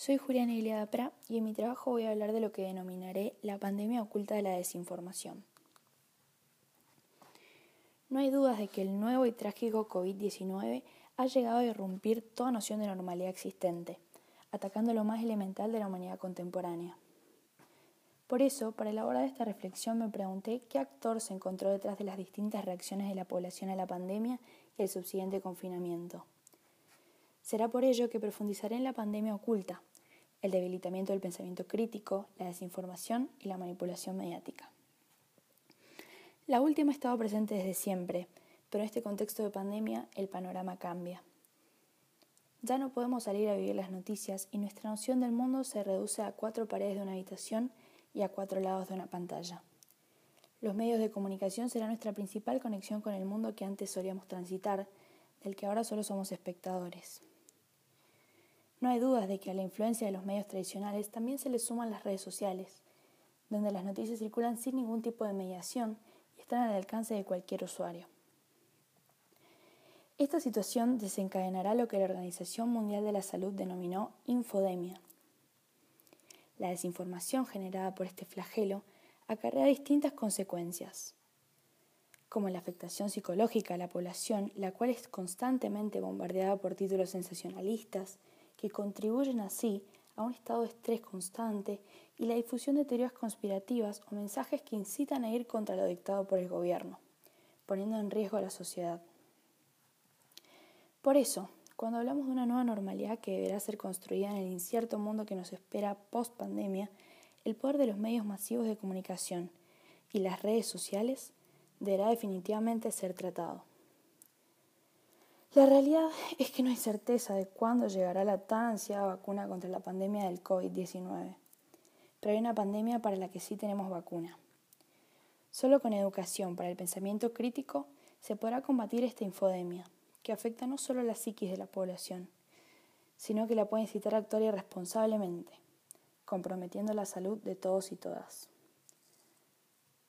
Soy Juliana Iliada Pra y en mi trabajo voy a hablar de lo que denominaré la pandemia oculta de la desinformación. No hay dudas de que el nuevo y trágico COVID-19 ha llegado a irrumpir toda noción de normalidad existente, atacando lo más elemental de la humanidad contemporánea. Por eso, para elaborar esta reflexión me pregunté qué actor se encontró detrás de las distintas reacciones de la población a la pandemia y el subsiguiente confinamiento. Será por ello que profundizaré en la pandemia oculta, el debilitamiento del pensamiento crítico, la desinformación y la manipulación mediática. La última ha estado presente desde siempre, pero en este contexto de pandemia el panorama cambia. Ya no podemos salir a vivir las noticias y nuestra noción del mundo se reduce a cuatro paredes de una habitación y a cuatro lados de una pantalla. Los medios de comunicación serán nuestra principal conexión con el mundo que antes solíamos transitar, del que ahora solo somos espectadores. No hay dudas de que a la influencia de los medios tradicionales también se le suman las redes sociales, donde las noticias circulan sin ningún tipo de mediación y están al alcance de cualquier usuario. Esta situación desencadenará lo que la Organización Mundial de la Salud denominó infodemia. La desinformación generada por este flagelo acarrea distintas consecuencias, como la afectación psicológica a la población, la cual es constantemente bombardeada por títulos sensacionalistas, que contribuyen así a un estado de estrés constante y la difusión de teorías conspirativas o mensajes que incitan a ir contra lo dictado por el gobierno, poniendo en riesgo a la sociedad. Por eso, cuando hablamos de una nueva normalidad que deberá ser construida en el incierto mundo que nos espera post pandemia, el poder de los medios masivos de comunicación y las redes sociales deberá definitivamente ser tratado. La realidad es que no hay certeza de cuándo llegará la tan ansiada vacuna contra la pandemia del COVID-19, pero hay una pandemia para la que sí tenemos vacuna. Solo con educación para el pensamiento crítico se podrá combatir esta infodemia, que afecta no solo a la psiquis de la población, sino que la puede incitar a actuar irresponsablemente, comprometiendo la salud de todos y todas.